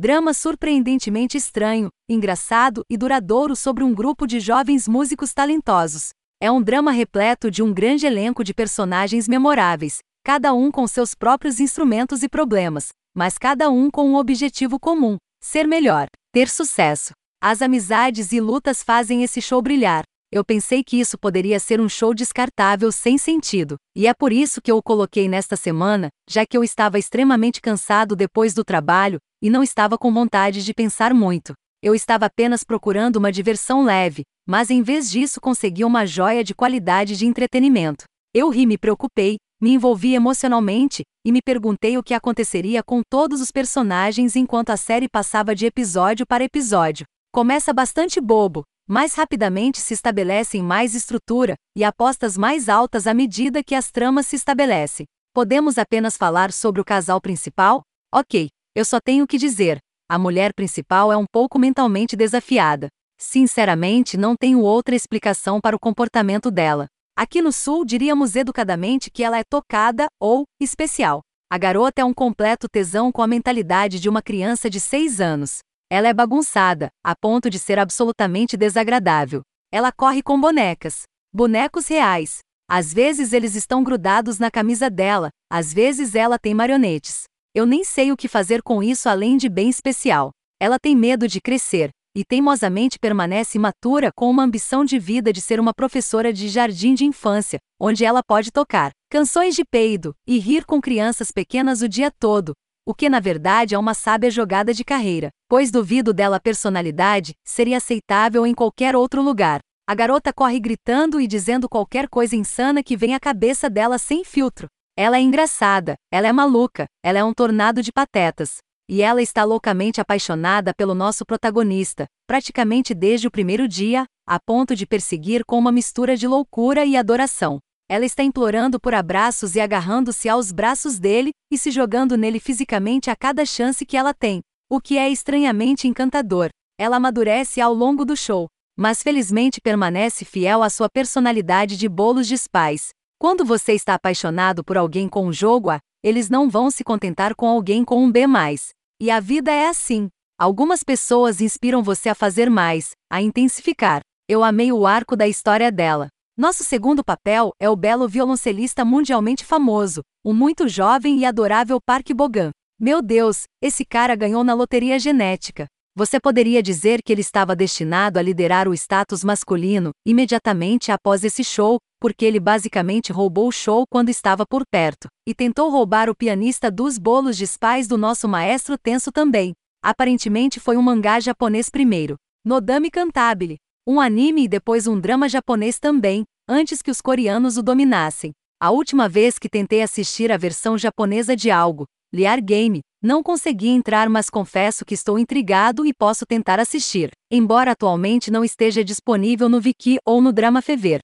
Drama surpreendentemente estranho, engraçado e duradouro sobre um grupo de jovens músicos talentosos. É um drama repleto de um grande elenco de personagens memoráveis, cada um com seus próprios instrumentos e problemas, mas cada um com um objetivo comum: ser melhor, ter sucesso. As amizades e lutas fazem esse show brilhar. Eu pensei que isso poderia ser um show descartável sem sentido, e é por isso que eu o coloquei nesta semana, já que eu estava extremamente cansado depois do trabalho e não estava com vontade de pensar muito. Eu estava apenas procurando uma diversão leve, mas em vez disso consegui uma joia de qualidade de entretenimento. Eu ri, me preocupei, me envolvi emocionalmente e me perguntei o que aconteceria com todos os personagens enquanto a série passava de episódio para episódio. Começa bastante bobo, mais rapidamente se estabelecem mais estrutura e apostas mais altas à medida que as tramas se estabelecem. Podemos apenas falar sobre o casal principal? Ok, eu só tenho que dizer: a mulher principal é um pouco mentalmente desafiada. Sinceramente, não tenho outra explicação para o comportamento dela. Aqui no Sul, diríamos educadamente que ela é tocada ou especial. A garota é um completo tesão com a mentalidade de uma criança de 6 anos. Ela é bagunçada, a ponto de ser absolutamente desagradável. Ela corre com bonecas. Bonecos reais. Às vezes eles estão grudados na camisa dela, às vezes ela tem marionetes. Eu nem sei o que fazer com isso além de bem especial. Ela tem medo de crescer, e teimosamente permanece imatura com uma ambição de vida de ser uma professora de jardim de infância, onde ela pode tocar canções de peido e rir com crianças pequenas o dia todo, o que na verdade é uma sábia jogada de carreira, pois duvido dela personalidade, seria aceitável em qualquer outro lugar. A garota corre gritando e dizendo qualquer coisa insana que vem à cabeça dela sem filtro. Ela é engraçada, ela é maluca, ela é um tornado de patetas. E ela está loucamente apaixonada pelo nosso protagonista, praticamente desde o primeiro dia, a ponto de perseguir com uma mistura de loucura e adoração. Ela está implorando por abraços e agarrando-se aos braços dele e se jogando nele fisicamente a cada chance que ela tem, o que é estranhamente encantador. Ela amadurece ao longo do show, mas felizmente permanece fiel à sua personalidade de bolos de pais. Quando você está apaixonado por alguém com um jogo A, eles não vão se contentar com alguém com um B+. E a vida é assim. Algumas pessoas inspiram você a fazer mais, a intensificar. Eu amei o arco da história dela. Nosso segundo papel é o belo violoncelista mundialmente famoso, o muito jovem e adorável Park Bogan. Meu Deus, esse cara ganhou na loteria genética. Você poderia dizer que ele estava destinado a liderar o status masculino imediatamente após esse show, porque ele basicamente roubou o show quando estava por perto, e tentou roubar o pianista dos bolos de pais do nosso maestro Tenso também. Aparentemente foi um mangá japonês primeiro, Nodame Cantabile, um anime e depois um drama japonês também, antes que os coreanos o dominassem. A última vez que tentei assistir a versão japonesa de algo, Liar Game, não consegui entrar, mas confesso que estou intrigado e posso tentar assistir, embora atualmente não esteja disponível no Viki ou no Drama Fever.